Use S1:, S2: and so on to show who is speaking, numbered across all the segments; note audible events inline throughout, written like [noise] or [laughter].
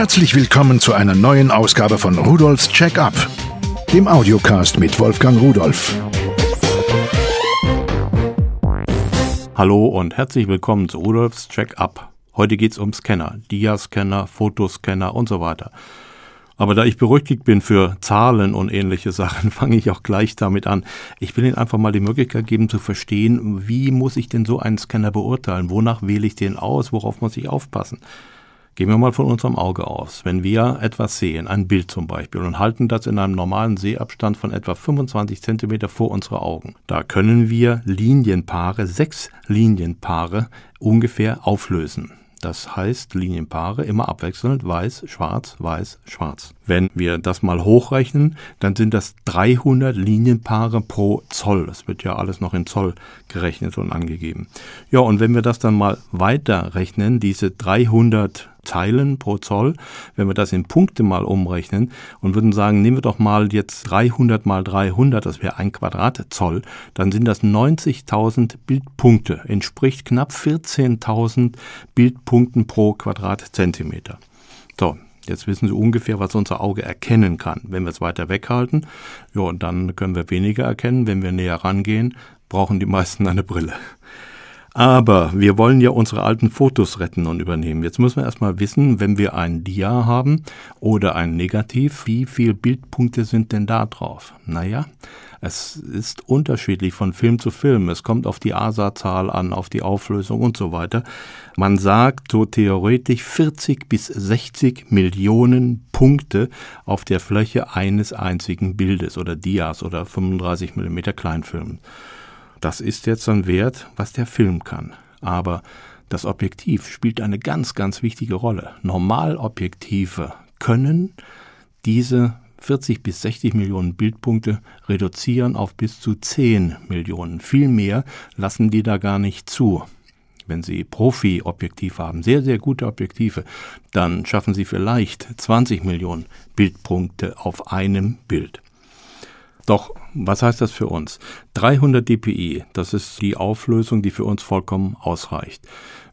S1: Herzlich willkommen zu einer neuen Ausgabe von Rudolfs Check-up, dem Audiocast mit Wolfgang Rudolf.
S2: Hallo und herzlich willkommen zu Rudolfs Check-up. Heute geht's um Scanner, Dia-Scanner, Fotoscanner und so weiter. Aber da ich berüchtigt bin für Zahlen und ähnliche Sachen, [laughs] fange ich auch gleich damit an. Ich will Ihnen einfach mal die Möglichkeit geben zu verstehen, wie muss ich denn so einen Scanner beurteilen? Wonach wähle ich den aus? Worauf muss ich aufpassen? Gehen wir mal von unserem Auge aus. Wenn wir etwas sehen, ein Bild zum Beispiel, und halten das in einem normalen Sehabstand von etwa 25 Zentimeter vor unsere Augen, da können wir Linienpaare, sechs Linienpaare ungefähr auflösen. Das heißt Linienpaare immer abwechselnd weiß, schwarz, weiß, schwarz. Wenn wir das mal hochrechnen, dann sind das 300 Linienpaare pro Zoll. Das wird ja alles noch in Zoll gerechnet und angegeben. Ja, und wenn wir das dann mal weiterrechnen, diese 300 Zeilen pro Zoll. Wenn wir das in Punkte mal umrechnen und würden sagen, nehmen wir doch mal jetzt 300 mal 300, das wäre ein Quadratzoll, dann sind das 90.000 Bildpunkte, entspricht knapp 14.000 Bildpunkten pro Quadratzentimeter. So, Jetzt wissen Sie ungefähr, was unser Auge erkennen kann. Wenn wir es weiter weghalten, ja, dann können wir weniger erkennen. Wenn wir näher rangehen, brauchen die meisten eine Brille. Aber wir wollen ja unsere alten Fotos retten und übernehmen. Jetzt müssen wir erstmal wissen, wenn wir ein Dia haben oder ein Negativ, wie viele Bildpunkte sind denn da drauf? Naja, es ist unterschiedlich von Film zu Film. Es kommt auf die ASA-Zahl an, auf die Auflösung und so weiter. Man sagt so theoretisch 40 bis 60 Millionen Punkte auf der Fläche eines einzigen Bildes oder Dias oder 35 Millimeter Kleinfilmen. Das ist jetzt ein Wert, was der Film kann. Aber das Objektiv spielt eine ganz, ganz wichtige Rolle. Normalobjektive können diese 40 bis 60 Millionen Bildpunkte reduzieren auf bis zu 10 Millionen. Viel mehr lassen die da gar nicht zu. Wenn Sie Profi-Objektiv haben, sehr, sehr gute Objektive, dann schaffen Sie vielleicht 20 Millionen Bildpunkte auf einem Bild. Doch, was heißt das für uns? 300 dpi, das ist die Auflösung, die für uns vollkommen ausreicht.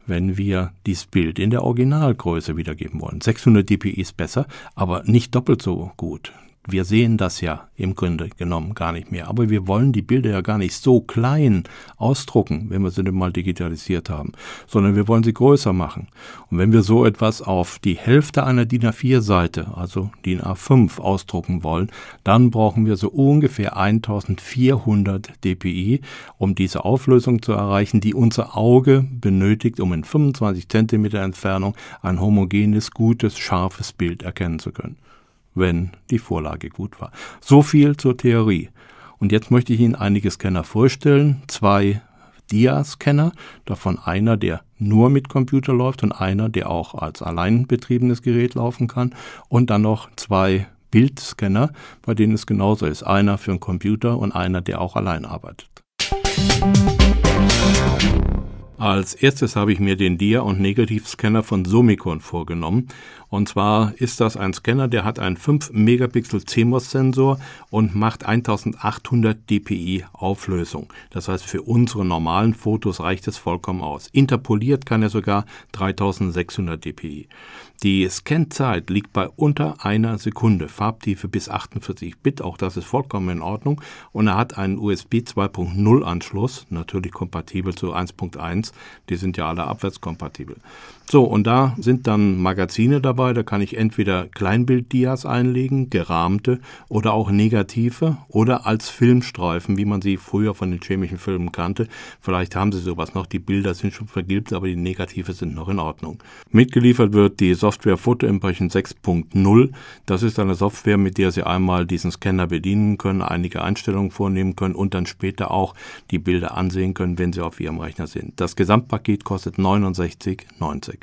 S2: Wenn wir dieses Bild in der Originalgröße wiedergeben wollen. 600 dpi ist besser, aber nicht doppelt so gut. Wir sehen das ja im Grunde genommen gar nicht mehr. Aber wir wollen die Bilder ja gar nicht so klein ausdrucken, wenn wir sie denn mal digitalisiert haben, sondern wir wollen sie größer machen. Und wenn wir so etwas auf die Hälfte einer DIN A4-Seite, also DIN A5, ausdrucken wollen, dann brauchen wir so ungefähr 1400 dpi, um diese Auflösung zu erreichen, die unser Auge benötigt, um in 25 Zentimeter Entfernung ein homogenes, gutes, scharfes Bild erkennen zu können wenn die Vorlage gut war. So viel zur Theorie. Und jetzt möchte ich Ihnen einige Scanner vorstellen. Zwei Dia-Scanner, davon einer, der nur mit Computer läuft und einer, der auch als allein betriebenes Gerät laufen kann. Und dann noch zwei Bildscanner, bei denen es genauso ist. Einer für einen Computer und einer, der auch allein arbeitet. Als erstes habe ich mir den Dia- und Negativscanner von Summicon vorgenommen. Und zwar ist das ein Scanner, der hat einen 5 Megapixel CMOS-Sensor und macht 1800 dpi Auflösung. Das heißt, für unsere normalen Fotos reicht es vollkommen aus. Interpoliert kann er sogar 3600 dpi. Die Scanzeit liegt bei unter einer Sekunde, Farbtiefe bis 48 Bit, auch das ist vollkommen in Ordnung. Und er hat einen USB 2.0 Anschluss, natürlich kompatibel zu 1.1, die sind ja alle abwärtskompatibel. So, und da sind dann Magazine dabei, da kann ich entweder Kleinbilddias einlegen, gerahmte oder auch negative oder als Filmstreifen, wie man sie früher von den chemischen Filmen kannte. Vielleicht haben sie sowas noch, die Bilder sind schon vergilbt, aber die Negative sind noch in Ordnung. Mitgeliefert wird die Software Photo Impression 6.0. Das ist eine Software, mit der Sie einmal diesen Scanner bedienen können, einige Einstellungen vornehmen können und dann später auch die Bilder ansehen können, wenn Sie auf Ihrem Rechner sind. Das Gesamtpaket kostet 69,90.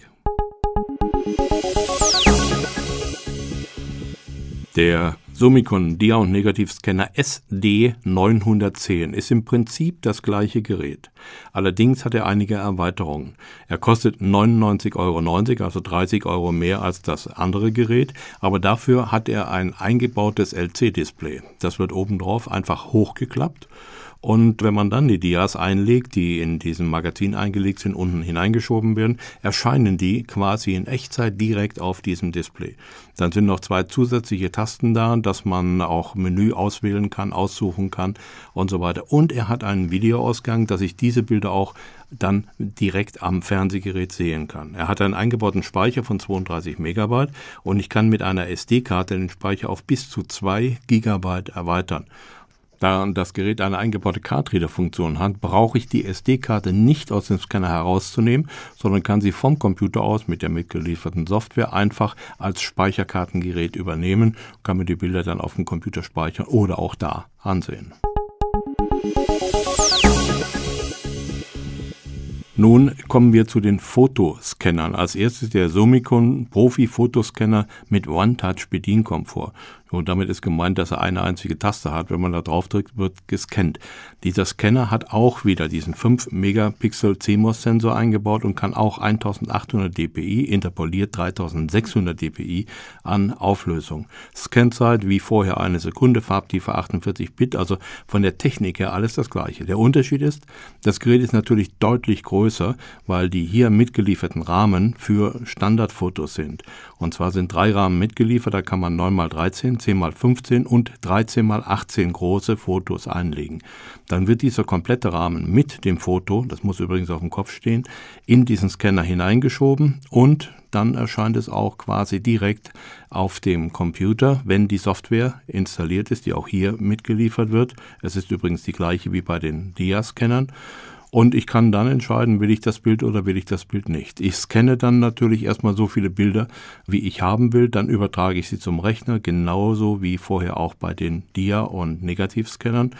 S2: Der Summicon Dia- und Negativscanner SD910 ist im Prinzip das gleiche Gerät. Allerdings hat er einige Erweiterungen. Er kostet 99,90 Euro, also 30 Euro mehr als das andere Gerät, aber dafür hat er ein eingebautes LC-Display. Das wird obendrauf einfach hochgeklappt Und wenn man dann die Dias einlegt, die in diesem Magazin eingelegt sind, unten hineingeschoben werden, erscheinen die quasi in Echtzeit direkt auf diesem Display. Dann sind noch zwei zusätzliche Tasten da, dass man auch Menü auswählen kann, aussuchen kann und so weiter. Und er hat einen Videoausgang, dass ich diese Bilder auch dann direkt am Fernsehgerät sehen kann. Er hat einen eingebauten Speicher von 32 Megabyte und ich kann mit einer SD-Karte den Speicher auf bis zu 2 Gigabyte erweitern. Da das Gerät eine eingebaute Cardreader-Funktion hat, brauche ich die SD-Karte nicht aus dem Scanner herauszunehmen, sondern kann sie vom Computer aus mit der mitgelieferten Software einfach als Speicherkartengerät übernehmen, kann mir die Bilder dann auf dem Computer speichern oder auch da ansehen. Nun kommen wir zu den Fotoscannern. Als erstes der Sumicon Profi Fotoscanner mit One-Touch Bedienkomfort. Und damit ist gemeint, dass er eine einzige Taste hat. Wenn man da drauf drückt, wird gescannt. Dieser Scanner hat auch wieder diesen 5 Megapixel CMOS-Sensor eingebaut und kann auch 1800 dpi, interpoliert 3600 dpi an Auflösung. Scanzeit wie vorher eine Sekunde, Farbtiefe 48 Bit, also von der Technik her alles das gleiche. Der Unterschied ist, das Gerät ist natürlich deutlich größer, weil die hier mitgelieferten Rahmen für Standardfotos sind. Und zwar sind drei Rahmen mitgeliefert, da kann man 9x13, 10x15 und 13x18 große Fotos einlegen. Dann wird dieser komplette Rahmen mit dem Foto, das muss übrigens auf dem Kopf stehen, in diesen Scanner hineingeschoben und dann erscheint es auch quasi direkt auf dem Computer, wenn die Software installiert ist, die auch hier mitgeliefert wird. Es ist übrigens die gleiche wie bei den Dia-Scannern. Und ich kann dann entscheiden, will ich das Bild oder will ich das Bild nicht. Ich scanne dann natürlich erstmal so viele Bilder, wie ich haben will. Dann übertrage ich sie zum Rechner, genauso wie vorher auch bei den Dia- und Negativscannern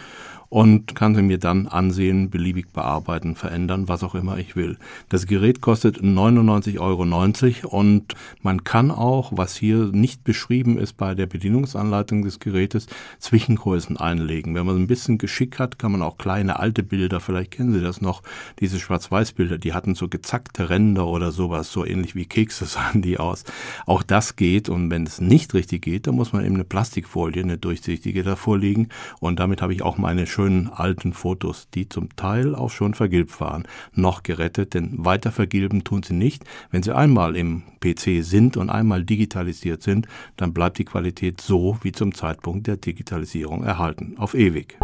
S2: und kann sie mir dann ansehen, beliebig bearbeiten, verändern, was auch immer ich will. Das Gerät kostet 99,90 Euro und man kann auch, was hier nicht beschrieben ist bei der Bedienungsanleitung des Gerätes, Zwischengrößen einlegen. Wenn man ein bisschen Geschick hat, kann man auch kleine alte Bilder, vielleicht kennen Sie das noch, diese Schwarz-Weiß-Bilder, die hatten so gezackte Ränder oder sowas, so ähnlich wie Kekse [laughs] sahen die aus. Auch das geht und wenn es nicht richtig geht, dann muss man eben eine Plastikfolie, eine durchsichtige davor legen und damit habe ich auch meine schönen alten Fotos, die zum Teil auch schon vergilbt waren, noch gerettet, denn weiter vergilben tun sie nicht. Wenn sie einmal im PC sind und einmal digitalisiert sind, dann bleibt die Qualität so wie zum Zeitpunkt der Digitalisierung erhalten, auf ewig.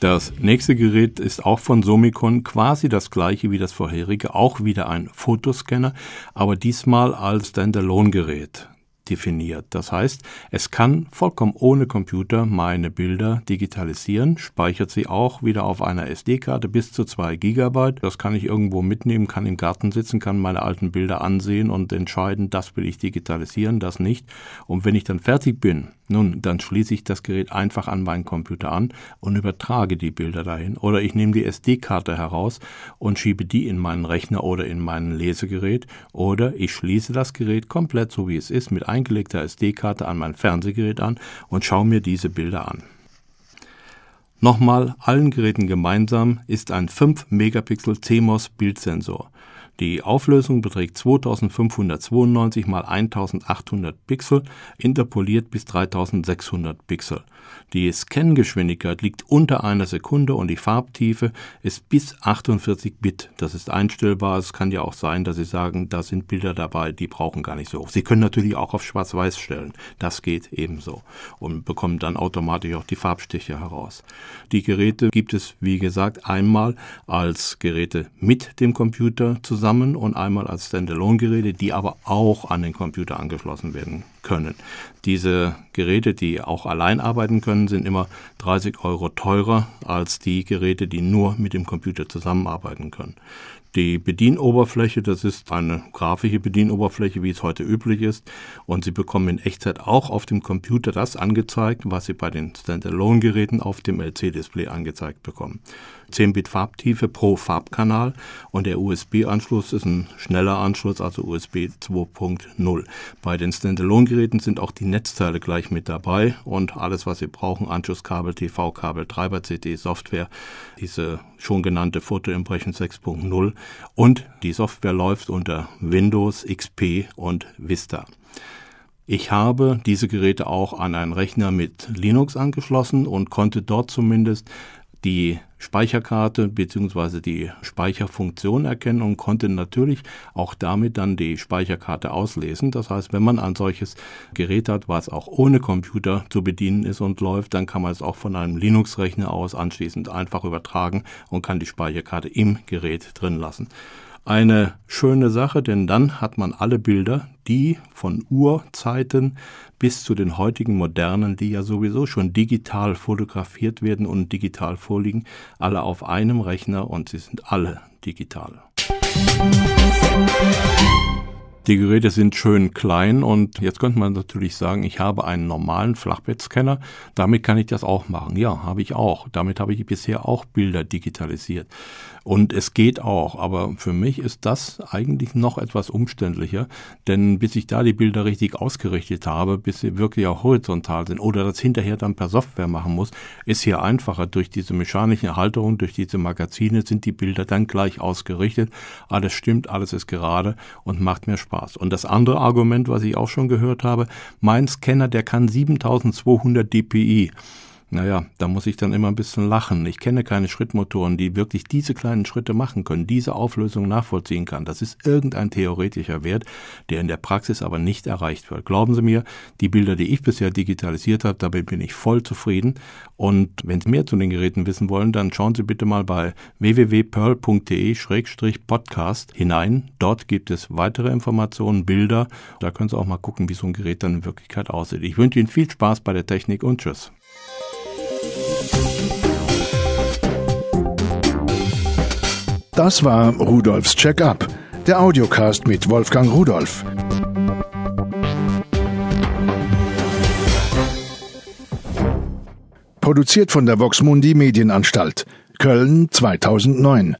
S2: Das nächste Gerät ist auch von Somicon, quasi das gleiche wie das vorherige, auch wieder ein Fotoscanner, aber diesmal als Standalone-Gerät definiert. Das heißt, es kann vollkommen ohne Computer meine Bilder digitalisieren, speichert sie auch wieder auf einer SD-Karte bis zu zwei Gigabyte. Das kann ich irgendwo mitnehmen, kann im Garten sitzen, kann meine alten Bilder ansehen und entscheiden, das will ich digitalisieren, das nicht. Und wenn ich dann fertig bin, nun, dann schließe ich das Gerät einfach an meinen Computer an und übertrage die Bilder dahin. Oder ich nehme die SD-Karte heraus und schiebe die in meinen Rechner oder in mein Lesegerät. Oder ich schließe das Gerät komplett so wie es ist mit eingelegter SD-Karte an mein Fernsehgerät an und schaue mir diese Bilder an. Nochmal, allen Geräten gemeinsam ist ein 5 Megapixel CMOS Bildsensor. Die Auflösung beträgt 2592 mal 1800 Pixel, interpoliert bis 3600 Pixel. Die Scangeschwindigkeit liegt unter einer Sekunde und die Farbtiefe ist bis 48 Bit. Das ist einstellbar. Es kann ja auch sein, dass Sie sagen, da sind Bilder dabei, die brauchen gar nicht so. Sie können natürlich auch auf Schwarz-Weiß stellen. Das geht ebenso und bekommen dann automatisch auch die Farbstiche heraus. Die Geräte gibt es, wie gesagt, einmal als Geräte mit dem Computer zusammen und einmal als Standalone-Geräte, die aber auch an den Computer angeschlossen werden können. Diese Geräte, die auch allein arbeiten können, sind immer 30 Euro teurer als die Geräte, die nur mit dem Computer zusammenarbeiten können. Die Bedienoberfläche, das ist eine grafische Bedienoberfläche, wie es heute üblich ist. Und Sie bekommen in Echtzeit auch auf dem Computer das angezeigt, was Sie bei den Standalone-Geräten auf dem LC-Display angezeigt bekommen. 10-Bit Farbtiefe pro Farbkanal und der USB-Anschluss ist ein schneller Anschluss, also USB 2.0. Bei den Standalone-Geräten sind auch die Netzteile gleich mit dabei und alles, was Sie brauchen, Anschlusskabel, TV-Kabel, Treiber-CD, Software, diese schon genannte Photo Impression 6.0 und die Software läuft unter Windows, XP und Vista. Ich habe diese Geräte auch an einen Rechner mit Linux angeschlossen und konnte dort zumindest die Speicherkarte bzw. die Speicherfunktion erkennen und konnte natürlich auch damit dann die Speicherkarte auslesen. Das heißt, wenn man ein solches Gerät hat, was auch ohne Computer zu bedienen ist und läuft, dann kann man es auch von einem Linux-Rechner aus anschließend einfach übertragen und kann die Speicherkarte im Gerät drin lassen eine schöne Sache, denn dann hat man alle Bilder, die von Urzeiten bis zu den heutigen modernen, die ja sowieso schon digital fotografiert werden und digital vorliegen, alle auf einem Rechner und sie sind alle digital. Die Geräte sind schön klein und jetzt könnte man natürlich sagen, ich habe einen normalen Flachbettscanner, damit kann ich das auch machen. Ja, habe ich auch. Damit habe ich bisher auch Bilder digitalisiert. Und es geht auch, aber für mich ist das eigentlich noch etwas umständlicher, denn bis ich da die Bilder richtig ausgerichtet habe, bis sie wirklich auch horizontal sind oder das hinterher dann per Software machen muss, ist hier einfacher. Durch diese mechanische Halterung, durch diese Magazine sind die Bilder dann gleich ausgerichtet. Alles stimmt, alles ist gerade und macht mir Spaß. Und das andere Argument, was ich auch schon gehört habe, mein Scanner, der kann 7200 dpi. Naja, da muss ich dann immer ein bisschen lachen. Ich kenne keine Schrittmotoren, die wirklich diese kleinen Schritte machen können, diese Auflösung nachvollziehen kann. Das ist irgendein theoretischer Wert, der in der Praxis aber nicht erreicht wird. Glauben Sie mir, die Bilder, die ich bisher digitalisiert habe, damit bin ich voll zufrieden. Und wenn Sie mehr zu den Geräten wissen wollen, dann schauen Sie bitte mal bei www.pearl.de-podcast hinein. Dort gibt es weitere Informationen, Bilder. Da können Sie auch mal gucken, wie so ein Gerät dann in Wirklichkeit aussieht. Ich wünsche Ihnen viel Spaß bei der Technik und tschüss.
S1: Das war Rudolfs Check-up, der Audiocast mit Wolfgang Rudolf. Produziert von der Voxmundi Medienanstalt, Köln 2009.